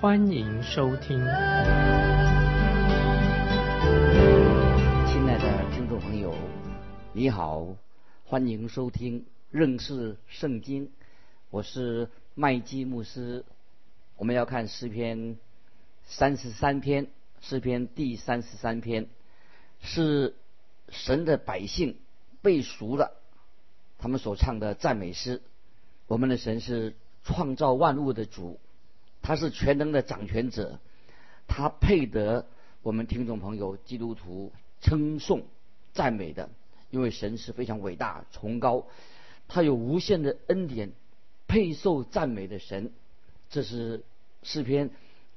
欢迎收听。亲爱的听众朋友，你好，欢迎收听认识圣经，我是麦基牧师。我们要看诗篇三十三篇，诗篇第三十三篇是神的百姓。背熟了，他们所唱的赞美诗。我们的神是创造万物的主，他是全能的掌权者，他配得我们听众朋友基督徒称颂赞美的，因为神是非常伟大崇高，他有无限的恩典，配受赞美的神。这是诗篇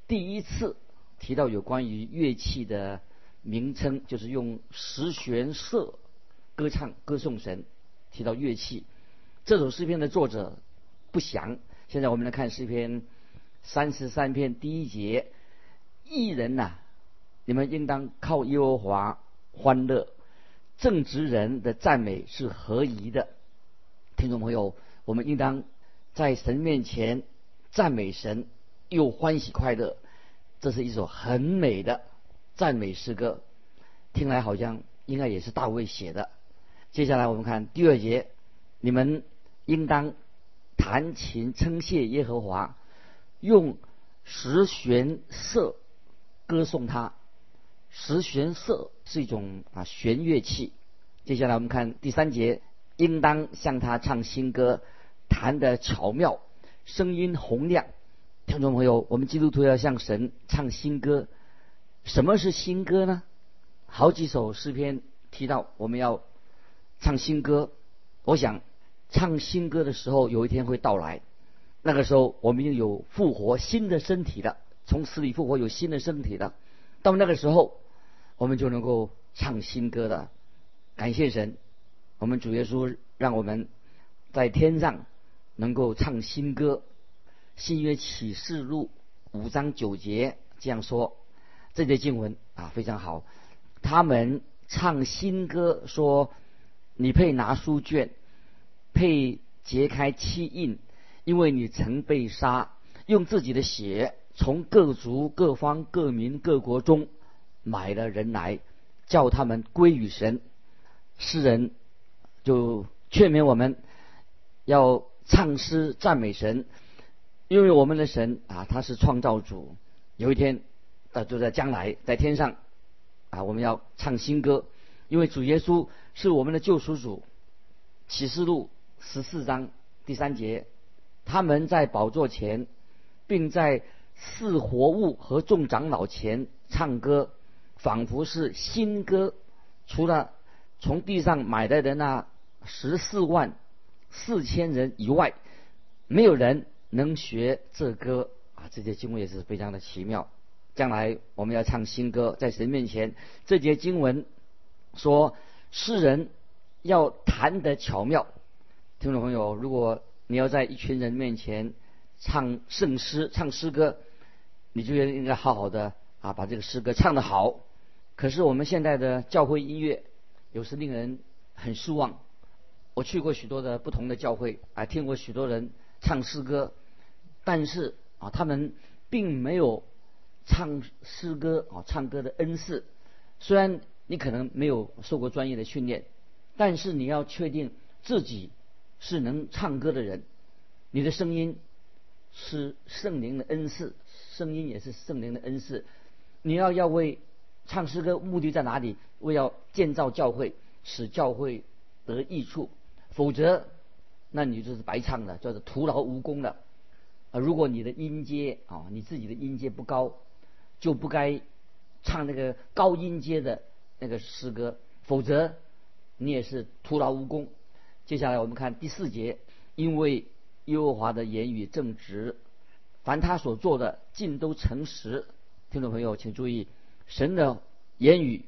第一次提到有关于乐器的名称，就是用十弦瑟。歌唱歌颂神，提到乐器。这首诗篇的作者不详。现在我们来看诗篇三十三篇第一节：艺人呐，你们应当靠耶和华欢乐；正直人的赞美是合宜的。听众朋友，我们应当在神面前赞美神，又欢喜快乐。这是一首很美的赞美诗歌，听来好像应该也是大卫写的。接下来我们看第二节，你们应当弹琴称谢耶和华，用十弦瑟歌颂他。十弦瑟是一种啊弦乐器。接下来我们看第三节，应当向他唱新歌，弹得巧妙，声音洪亮。听众朋友，我们基督徒要向神唱新歌。什么是新歌呢？好几首诗篇提到我们要。唱新歌，我想唱新歌的时候有一天会到来，那个时候我们已经有复活新的身体了，从死里复活有新的身体了，到那个时候我们就能够唱新歌了。感谢神，我们主耶稣让我们在天上能够唱新歌。新约启示录五章九节这样说，这节经文啊非常好，他们唱新歌说。你配拿书卷，配揭开七印，因为你曾被杀，用自己的血从各族、各方、各民、各国中买了人来，叫他们归于神。诗人就劝勉我们要唱诗赞美神，因为我们的神啊，他是创造主。有一天啊，就在将来，在天上啊，我们要唱新歌，因为主耶稣。是我们的救赎主，启示录十四章第三节，他们在宝座前，并在四活物和众长老前唱歌，仿佛是新歌。除了从地上买来的那十四万四千人以外，没有人能学这歌啊！这节经文也是非常的奇妙。将来我们要唱新歌，在神面前，这节经文说。诗人要弹得巧妙，听众朋友，如果你要在一群人面前唱圣诗、唱诗歌，你就应该好好的啊，把这个诗歌唱得好。可是我们现在的教会音乐有时令人很失望。我去过许多的不同的教会啊，听过许多人唱诗歌，但是啊，他们并没有唱诗歌啊，唱歌的恩赐，虽然。你可能没有受过专业的训练，但是你要确定自己是能唱歌的人，你的声音是圣灵的恩赐，声音也是圣灵的恩赐。你要要为唱诗歌，目的在哪里？为要建造教会，使教会得益处。否则，那你就是白唱的，叫做徒劳无功的。啊，如果你的音阶啊，你自己的音阶不高，就不该唱那个高音阶的。那个诗歌，否则你也是徒劳无功。接下来我们看第四节，因为耶和华的言语正直，凡他所做的尽都诚实。听众朋友，请注意，神的言语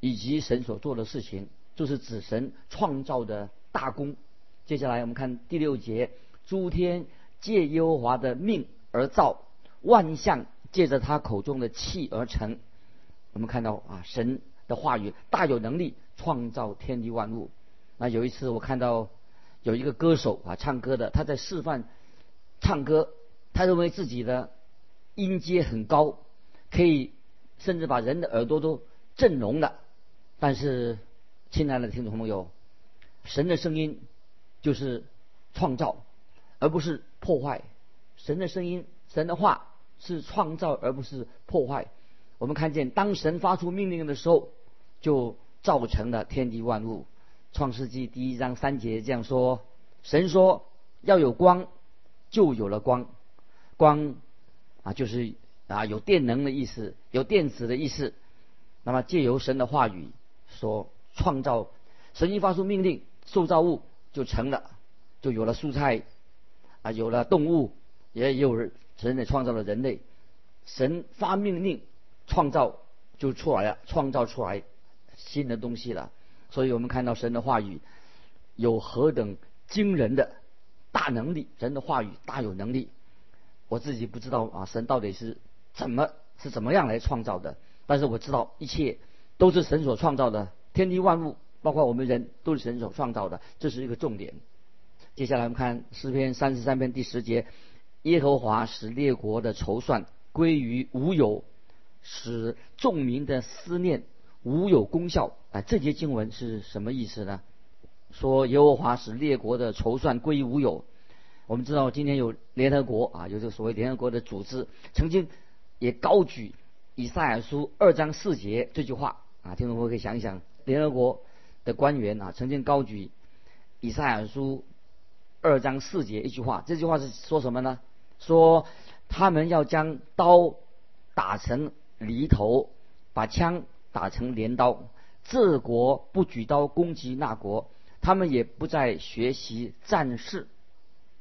以及神所做的事情，就是指神创造的大功。接下来我们看第六节：诸天借耶和华的命而造，万象借着他口中的气而成。我们看到啊，神的话语大有能力创造天地万物。那有一次我看到有一个歌手啊，唱歌的，他在示范唱歌，他认为自己的音阶很高。可以甚至把人的耳朵都震聋了，但是，亲爱的听众朋友，神的声音就是创造，而不是破坏。神的声音，神的话是创造，而不是破坏。我们看见，当神发出命令的时候，就造成了天地万物。创世纪第一章三节这样说：神说要有光，就有了光。光啊，就是。啊，有电能的意思，有电子的意思。那么借由神的话语所创造，神一发出命令，受造物就成了，就有了蔬菜，啊，有了动物，也有人神也创造了人类。神发命令创造就出来了，创造出来新的东西了。所以我们看到神的话语有何等惊人的大能力，神的话语大有能力。我自己不知道啊，神到底是。怎么是怎么样来创造的？但是我知道一切都是神所创造的，天地万物，包括我们人都是神所创造的，这是一个重点。接下来我们看诗篇三十三篇第十节：耶和华使列国的筹算归于无有，使众民的思念无有功效。啊，这节经文是什么意思呢？说耶和华使列国的筹算归于无有。我们知道今天有联合国啊，有这个所谓联合国的组织，曾经。也高举以赛亚书二章四节这句话啊，听众朋友可以想一想，联合国的官员啊曾经高举以赛亚书二章四节一句话，这句话是说什么呢？说他们要将刀打成犁头，把枪打成镰刀，这国不举刀攻击那国，他们也不再学习战事。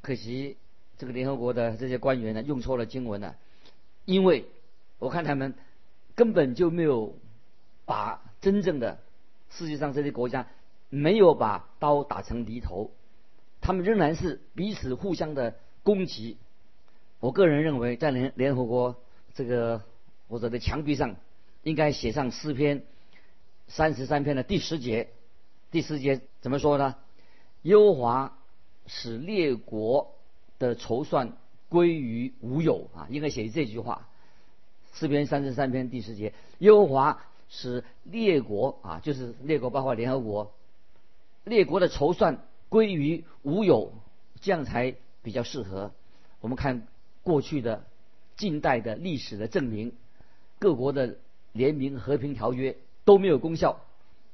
可惜这个联合国的这些官员呢，用错了经文了。因为我看他们根本就没有把真正的世界上这些国家没有把刀打成犁头，他们仍然是彼此互相的攻击。我个人认为，在联联合国这个或者在墙壁上应该写上诗篇三十三篇的第十节。第十节怎么说呢？优华使列国的筹算。归于无有啊，应该写这句话。四篇三十三篇第十节，优华使列国啊，就是列国包括联合国，列国的筹算归于无有，这样才比较适合。我们看过去的近代的历史的证明，各国的联名和平条约都没有功效，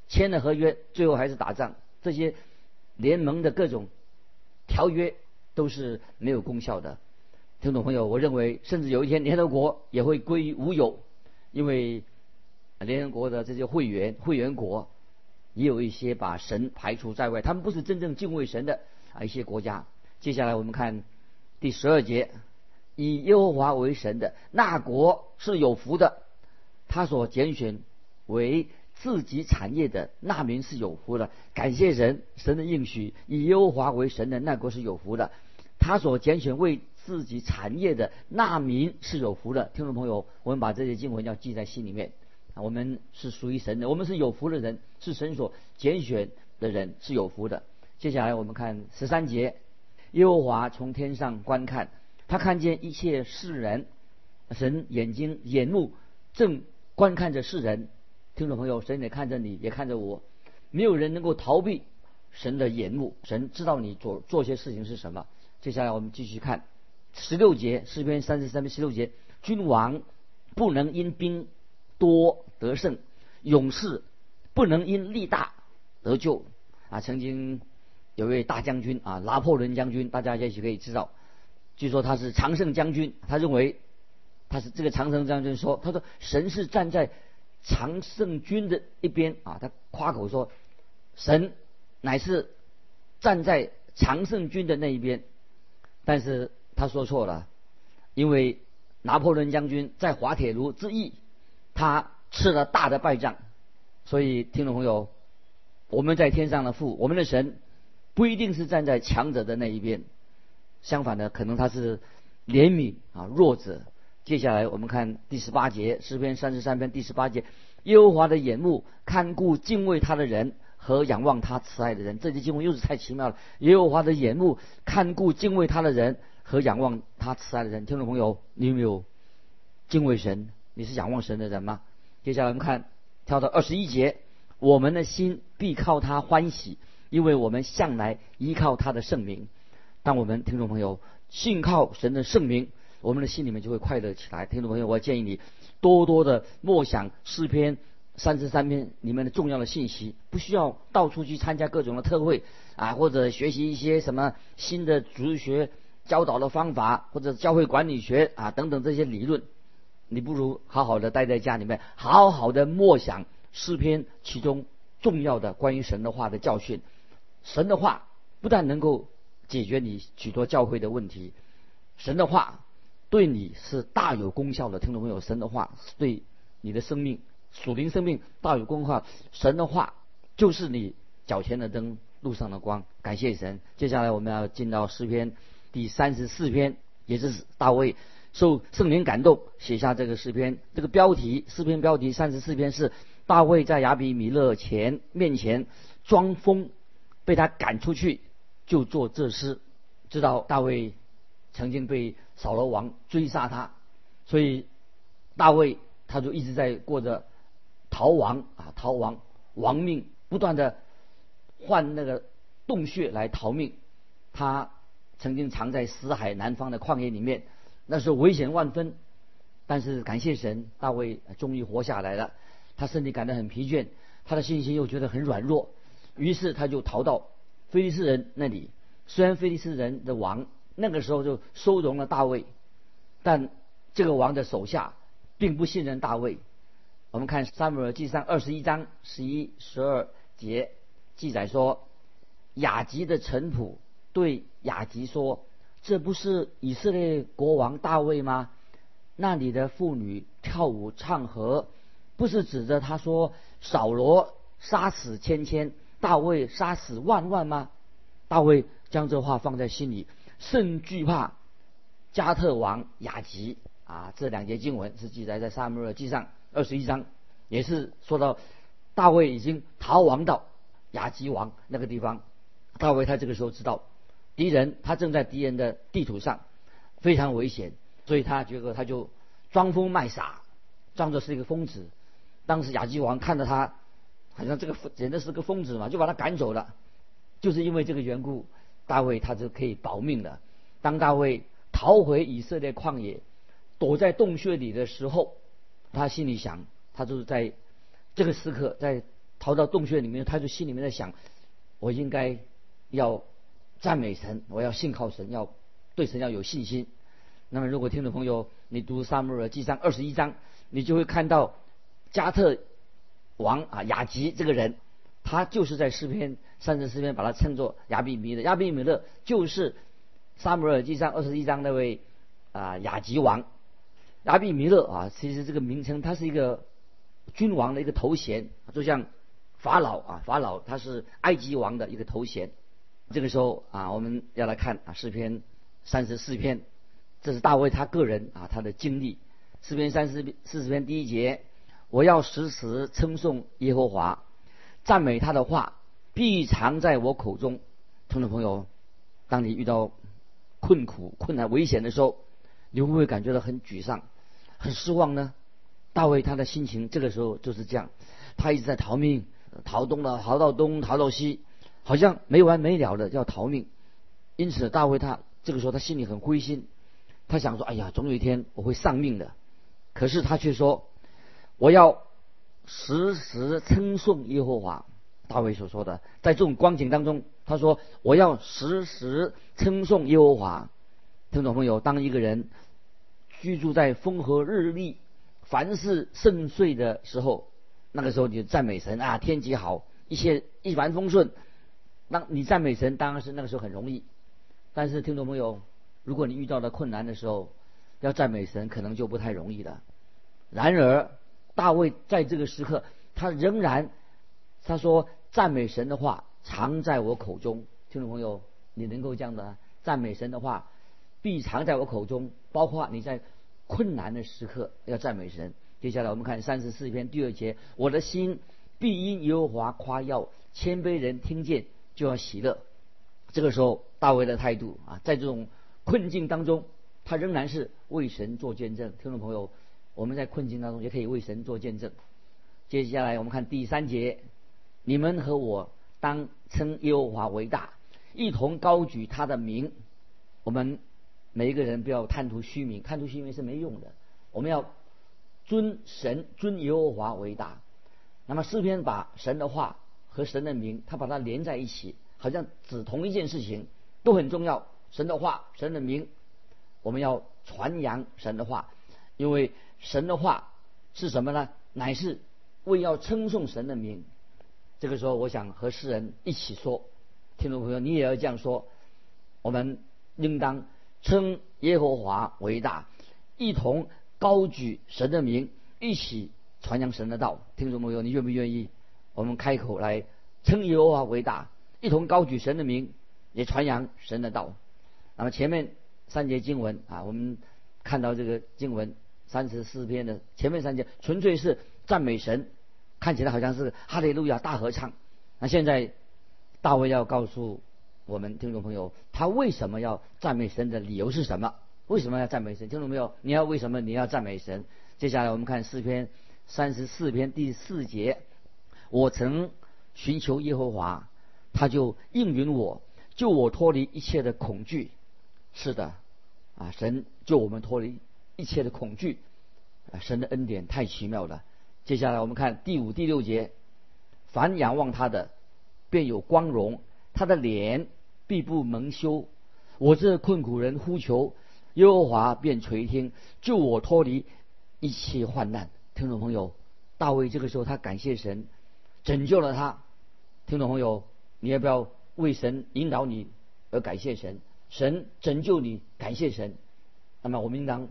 签了合约最后还是打仗。这些联盟的各种条约都是没有功效的。听众朋友，我认为，甚至有一天联合国也会归于无有，因为联合国的这些会员会员国也有一些把神排除在外，他们不是真正敬畏神的啊一些国家。接下来我们看第十二节，以耶和华为神的那国是有福的，他所拣选为自己产业的那民是有福的。感谢神，神的应许，以耶和华为神的那国是有福的，他所拣选为。自己产业的那民是有福的，听众朋友，我们把这些经文要记在心里面。我们是属于神的，我们是有福的人，是神所拣选的人，是有福的。接下来我们看十三节，耶和华从天上观看，他看见一切世人，神眼睛眼目正观看着世人。听众朋友，神也看着你，也看着我，没有人能够逃避神的眼目，神知道你做做些事情是什么。接下来我们继续看。十六节诗篇三十三篇十六节，君王不能因兵多得胜，勇士不能因力大得救。啊，曾经有位大将军啊，拿破仑将军，大家也许可以知道。据说他是常胜将军，他认为他是这个常胜将军说，他说神是站在常胜军的一边啊，他夸口说神乃是站在常胜军的那一边，但是。他说错了，因为拿破仑将军在滑铁卢之役，他吃了大的败仗。所以，听众朋友，我们在天上的父，我们的神，不一定是站在强者的那一边，相反的，可能他是怜悯啊弱者。接下来我们看第十八节诗篇三十三篇第十八节，耶和华的眼目看顾敬畏他的人和仰望他慈爱的人。这节经文又是太奇妙了。耶和华的眼目看顾敬畏他的人和仰望他慈爱的人。听众朋友，你有没有敬畏神？你是仰望神的人吗？接下来我们看跳到二十一节，我们的心必靠他欢喜，因为我们向来依靠他的圣名。当我们听众朋友信靠神的圣名。我们的心里面就会快乐起来。听众朋友，我建议你多多的默想诗篇三十三篇里面的重要的信息，不需要到处去参加各种的特会啊，或者学习一些什么新的主学教导的方法，或者教会管理学啊等等这些理论。你不如好好的待在家里面，好好的默想诗篇其中重要的关于神的话的教训。神的话不但能够解决你许多教会的问题，神的话。对你是大有功效的，听众朋友，神的话是对你的生命、属灵生命大有功效。神的话就是你脚前的灯，路上的光。感谢神。接下来我们要进到诗篇第三十四篇，也就是大卫受圣灵感动写下这个诗篇。这个标题，诗篇标题三十四篇是大卫在亚比米勒前面前装疯，被他赶出去，就做这诗。知道大卫曾经被。扫罗王追杀他，所以大卫他就一直在过着逃亡啊，逃亡亡命，不断的换那个洞穴来逃命。他曾经藏在死海南方的旷野里面，那时候危险万分。但是感谢神，大卫终于活下来了。他身体感到很疲倦，他的信心又觉得很软弱，于是他就逃到菲利斯人那里。虽然菲利斯人的王。那个时候就收容了大卫，但这个王的手下并不信任大卫。我们看撒母耳记上二十一章十一、十二节记载说，雅吉的臣仆对雅吉说：“这不是以色列国王大卫吗？那里的妇女跳舞唱和，不是指着他说扫罗杀死千千，大卫杀死万万吗？”大卫将这话放在心里。甚惧怕加特王雅吉啊！这两节经文是记载在撒母耳记上二十一章，也是说到大卫已经逃亡到雅吉王那个地方。大卫他这个时候知道敌人他正在敌人的地图上，非常危险，所以他觉得他就装疯卖傻，装作是一个疯子。当时雅吉王看到他，好像这个简直是个疯子嘛，就把他赶走了。就是因为这个缘故。大卫他就可以保命了。当大卫逃回以色列旷野，躲在洞穴里的时候，他心里想，他就是在这个时刻，在逃到洞穴里面，他就心里面在想，我应该要赞美神，我要信靠神，要对神要有信心。那么，如果听众朋友你读撒母耳记上二十一章，你就会看到加特王啊雅吉这个人。他就是在诗篇三十四篇把他称作亚比米勒，亚比米勒就是撒母耳记上二十一章那位啊雅吉王，亚比米勒啊，其实这个名称他是一个君王的一个头衔，就像法老啊，法老他是埃及王的一个头衔。这个时候啊，我们要来看啊诗篇三十四篇，这是大卫他个人啊他的经历。诗篇三十四十篇第一节，我要时时称颂耶和华。赞美他的话必藏在我口中。听众朋友，当你遇到困苦、困难、危险的时候，你会不会感觉到很沮丧、很失望呢？大卫他的心情这个时候就是这样，他一直在逃命，逃东了，逃到东，逃到西，好像没完没了的要逃命。因此，大卫他这个时候他心里很灰心，他想说：“哎呀，总有一天我会丧命的。”可是他却说：“我要。”时时称颂耶和华，大卫所说的，在这种光景当中，他说：“我要时时称颂耶和华。”听众朋友，当一个人居住在风和日丽、凡事顺遂的时候，那个时候你就赞美神啊，天气好，一切一帆风顺。那你赞美神当然是那个时候很容易。但是听众朋友，如果你遇到了困难的时候，要赞美神，可能就不太容易了。然而，大卫在这个时刻，他仍然他说赞美神的话常在我口中。听众朋友，你能够这样的赞美神的话，必常在我口中，包括你在困难的时刻要赞美神。接下来我们看三十四篇第二节：我的心必因耶和华夸耀，谦卑人听见就要喜乐。这个时候，大卫的态度啊，在这种困境当中，他仍然是为神做见证。听众朋友，我们在困境当中也可以为神做见证。接下来我们看第三节：你们和我当称耶和华为大。一同高举他的名，我们每一个人不要贪图虚名，贪图虚名是没用的。我们要尊神、尊耶和华为大。那么诗篇把神的话和神的名，他把它连在一起，好像指同一件事情，都很重要。神的话、神的名，我们要传扬神的话，因为神的话是什么呢？乃是为要称颂神的名。这个时候，我想和世人一起说。听众朋友，你也要这样说。我们应当称耶和华为大，一同高举神的名，一起传扬神的道。听众朋友，你愿不愿意？我们开口来称耶和华为大，一同高举神的名，也传扬神的道。那么前面三节经文啊，我们看到这个经文三十四篇的前面三节，纯粹是赞美神，看起来好像是哈利路亚大合唱。那现在。大卫要告诉我们听众朋友，他为什么要赞美神的理由是什么？为什么要赞美神？听懂没有？你要为什么你要赞美神？接下来我们看诗篇三十四篇第四节：我曾寻求耶和华，他就应允我，救我脱离一切的恐惧。是的，啊，神救我们脱离一切的恐惧，啊，神的恩典太奇妙了。接下来我们看第五、第六节：凡仰望他的。便有光荣，他的脸必不蒙羞。我这困苦人呼求耶和华，便垂听，救我脱离一切患难。听众朋友，大卫这个时候他感谢神，拯救了他。听众朋友，你要不要为神引导你而感谢神？神拯救你，感谢神。那么我们应当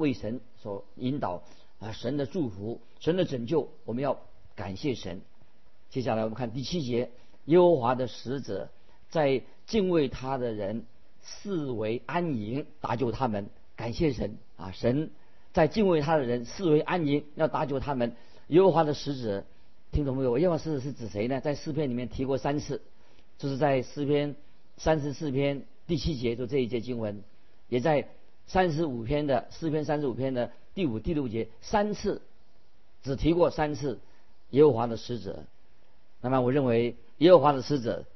为神所引导啊，神的祝福，神的拯救，我们要感谢神。接下来我们看第七节。耶和华的使者在敬畏他的人视为安营，搭救他们。感谢神啊！神在敬畏他的人视为安营，要搭救他们。耶和华的使者，听懂没有？耶和华使者是指谁呢？在诗篇里面提过三次，就是在诗篇三十四篇第七节，就这一节经文，也在三十五篇的诗篇三十五篇的第五、第六节三次，只提过三次耶和华的使者。那么我认为。耶和华的使者，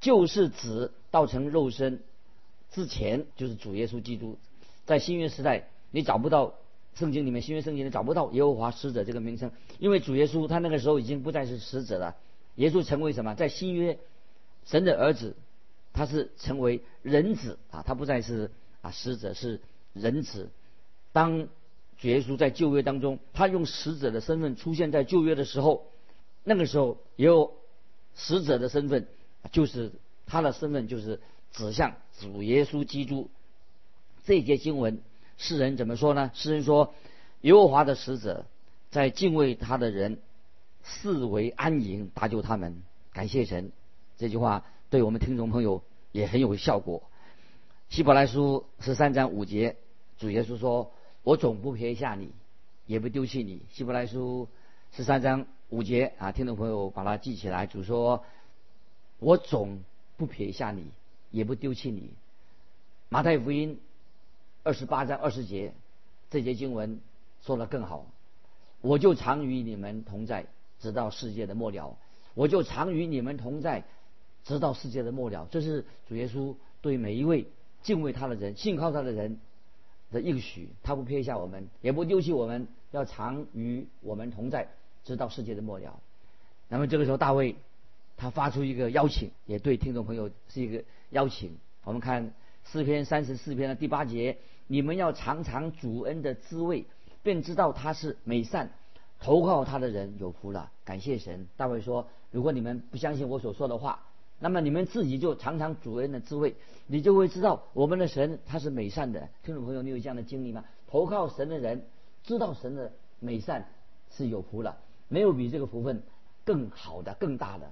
就是指道成肉身之前，就是主耶稣基督。在新约时代，你找不到圣经里面新约圣经里找不到耶和华使者这个名称，因为主耶稣他那个时候已经不再是使者了。耶稣成为什么？在新约，神的儿子，他是成为人子啊，他不再是啊使者，是仁慈。当主耶稣在旧约当中，他用使者的身份出现在旧约的时候，那个时候也有。使者的身份，就是他的身份，就是指向主耶稣基督。这节经文，世人怎么说呢？世人说，耶和华的使者在敬畏他的人视为安营，搭救他们。感谢神，这句话对我们听众朋友也很有效果。希伯来书十三章五节，主耶稣说：“我总不撇下你，也不丢弃你。”希伯来书十三章。五节啊，听众朋友把它记起来。主说：“我总不撇下你，也不丢弃你。”马太福音二十八章二十节，这节经文说的更好：“我就常与你们同在，直到世界的末了。”我就常与你们同在，直到世界的末了。这是主耶稣对每一位敬畏他的人、信靠他的人的应许。他不撇下我们，也不丢弃我们，要常与我们同在。直到世界的末了，那么这个时候大卫他发出一个邀请，也对听众朋友是一个邀请。我们看诗篇三十四篇的第八节：你们要尝尝主恩的滋味，便知道他是美善，投靠他的人有福了。感谢神。大卫说：如果你们不相信我所说的话，那么你们自己就尝尝主人的智慧，你就会知道我们的神他是美善的。听众朋友，你有这样的经历吗？投靠神的人知道神的美善是有福了，没有比这个福分更好的、更大的。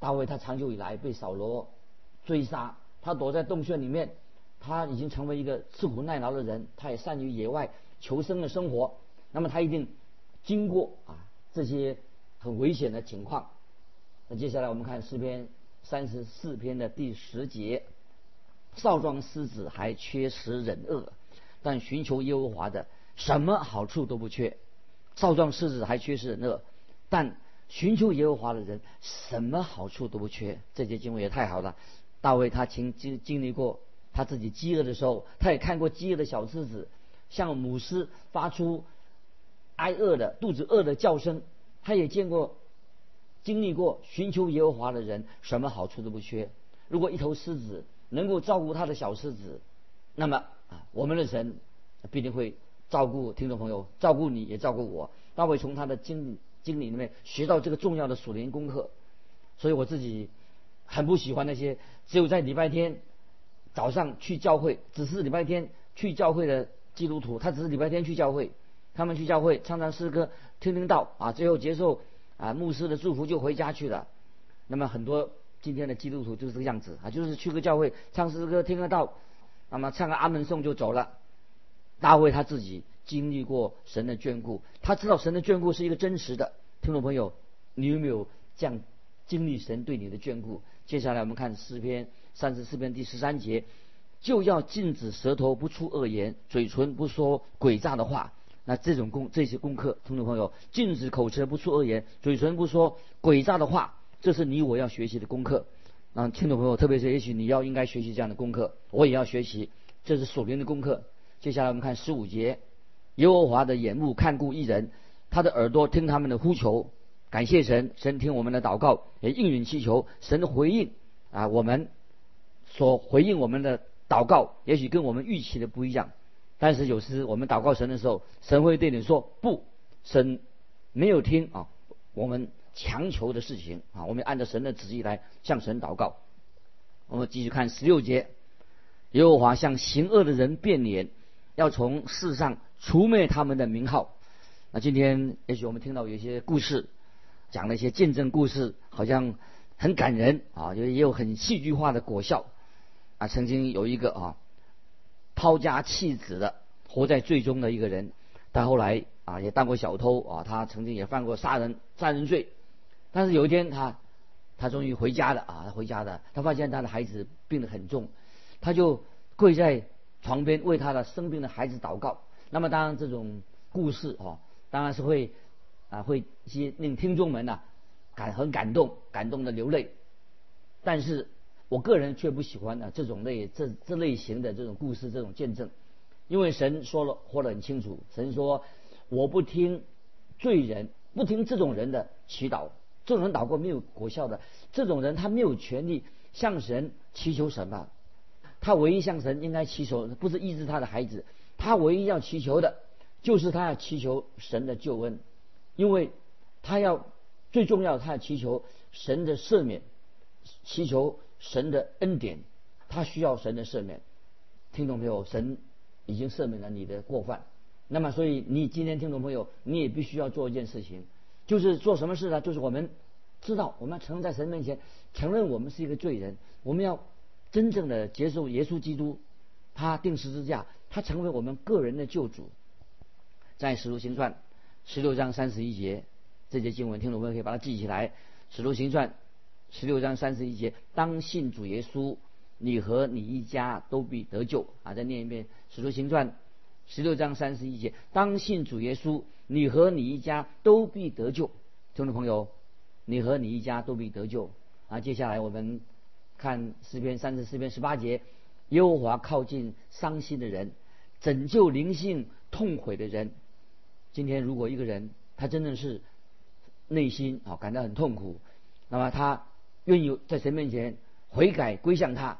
大卫他长久以来被扫罗追杀，他躲在洞穴里面，他已经成为一个吃苦耐劳的人，他也善于野外求生的生活。那么他一定经过啊这些很危险的情况。那接下来我们看诗篇。三十四篇的第十节，少壮狮子还缺食忍饿，但寻求耶和华的什么好处都不缺。少壮狮子还缺食忍饿，但寻求耶和华的人什么好处都不缺。这节经文也太好了。大卫他经经经历过他自己饥饿的时候，他也看过饥饿的小狮子向母狮发出挨饿的肚子饿的叫声，他也见过。经历过寻求耶和华的人，什么好处都不缺。如果一头狮子能够照顾他的小狮子，那么啊，我们的神必定会照顾听众朋友，照顾你也照顾我。大卫从他的经经历里面学到这个重要的属灵功课，所以我自己很不喜欢那些只有在礼拜天早上去教会，只是礼拜天去教会的基督徒。他只是礼拜天去教会，他们去教会唱唱诗歌，听听道啊，最后结束。啊，牧师的祝福就回家去了。那么很多今天的基督徒就是这个样子啊，就是去个教会唱诗歌、听个道，那么唱个阿门颂就走了。大卫他自己经历过神的眷顾，他知道神的眷顾是一个真实的。听众朋友，你有没有这样经历神对你的眷顾？接下来我们看诗篇三十四篇第十三节，就要禁止舌头不出恶言，嘴唇不说诡诈的话。那这种功这些功课，听众朋友，禁止口舌不出恶言，嘴唇不说诡诈的话，这是你我要学习的功课。啊，听众朋友，特别是也许你要应该学习这样的功课，我也要学习，这是属灵的功课。接下来我们看十五节，耶和华的眼目看顾一人，他的耳朵听他们的呼求，感谢神，神听我们的祷告，也应允祈求，神的回应啊，我们所回应我们的祷告，也许跟我们预期的不一样。但是有时我们祷告神的时候，神会对你说不，神没有听啊，我们强求的事情啊，我们按照神的旨意来向神祷告。我们继续看十六节，耶和华向行恶的人变脸，要从世上除灭他们的名号。那今天也许我们听到有一些故事，讲了一些见证故事，好像很感人啊，也也有很戏剧化的果效啊。曾经有一个啊。抛家弃子的，活在最终的一个人，但后来啊也当过小偷啊，他曾经也犯过杀人杀人罪，但是有一天他他终于回家了啊，他回家的，他发现他的孩子病得很重，他就跪在床边为他的生病的孩子祷告。那么当然这种故事哦，当然是会啊会一些令听众们呐感很感动，感动的流泪，但是。我个人却不喜欢呢这种类这这类型的这种故事这种见证，因为神说了说得很清楚，神说我不听罪人不听这种人的祈祷，这种人祷告没有果效的，这种人他没有权利向神祈求什么，他唯一向神应该祈求不是医治他的孩子，他唯一要祈求的就是他要祈求神的救恩，因为他要最重要他要祈求神的赦免，祈求。神的恩典，他需要神的赦免。听懂没有，神已经赦免了你的过犯。那么，所以你今天听众朋友，你也必须要做一件事情，就是做什么事呢？就是我们知道，我们要承认在神面前承认我们是一个罪人，我们要真正的接受耶稣基督，他定十字架，他成为我们个人的救主。在使徒行传十六章三十一节这节经文，听众朋友可以把它记起来。使徒行传。十六章三十一节，当信主耶稣，你和你一家都必得救。啊，再念一遍《使徒行传》十六章三十一节，当信主耶稣，你和你一家都必得救。听众朋友，你和你一家都必得救。啊，接下来我们看诗篇三十四篇十八节，耶和华靠近伤心的人，拯救灵性痛悔的人。今天如果一个人他真的是内心啊感到很痛苦，那么他。愿意在神面前悔改归向他，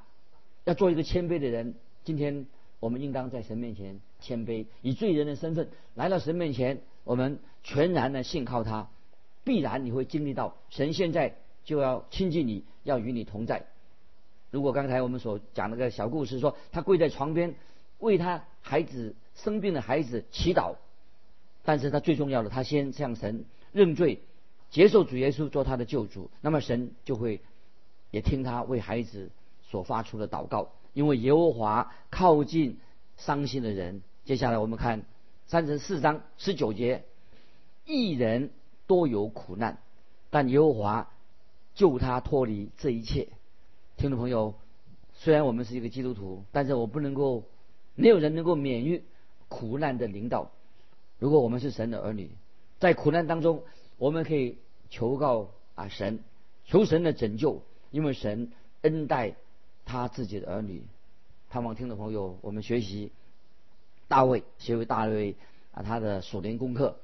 要做一个谦卑的人。今天我们应当在神面前谦卑，以罪人的身份来到神面前，我们全然的信靠他，必然你会经历到神现在就要亲近你，要与你同在。如果刚才我们所讲那个小故事，说他跪在床边为他孩子生病的孩子祈祷，但是他最重要的，他先向神认罪，接受主耶稣做他的救主，那么神就会也听他为孩子所发出的祷告，因为耶和华靠近伤心的人。接下来我们看三十四章十九节，一人多有苦难，但耶和华救他脱离这一切。听众朋友，虽然我们是一个基督徒，但是我不能够，没有人能够免于苦难的领导。如果我们是神的儿女，在苦难当中，我们可以求告啊神，求神的拯救，因为神恩待他自己的儿女。盼望听众朋友，我们学习大卫，学会大卫啊他的属灵功课，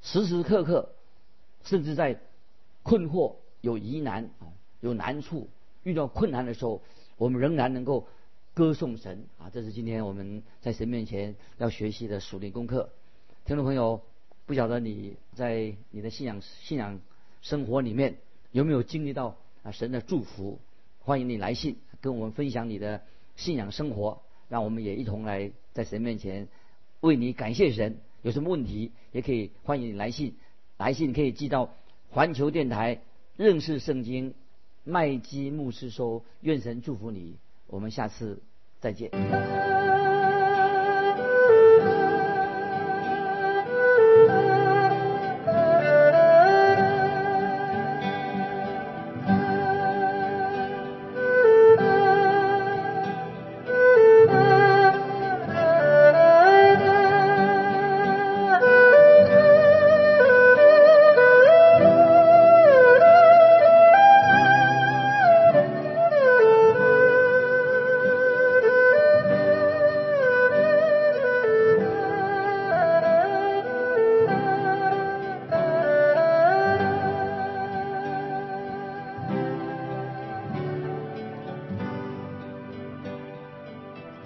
时时刻刻，甚至在困惑、有疑难啊、有难处、遇到困难的时候，我们仍然能够歌颂神啊！这是今天我们在神面前要学习的属灵功课。听众朋友，不晓得你在你的信仰信仰生活里面有没有经历到啊神的祝福？欢迎你来信跟我们分享你的信仰生活，让我们也一同来在神面前为你感谢神。有什么问题也可以欢迎你来信，来信可以寄到环球电台认识圣经麦基牧师收。愿神祝福你，我们下次再见。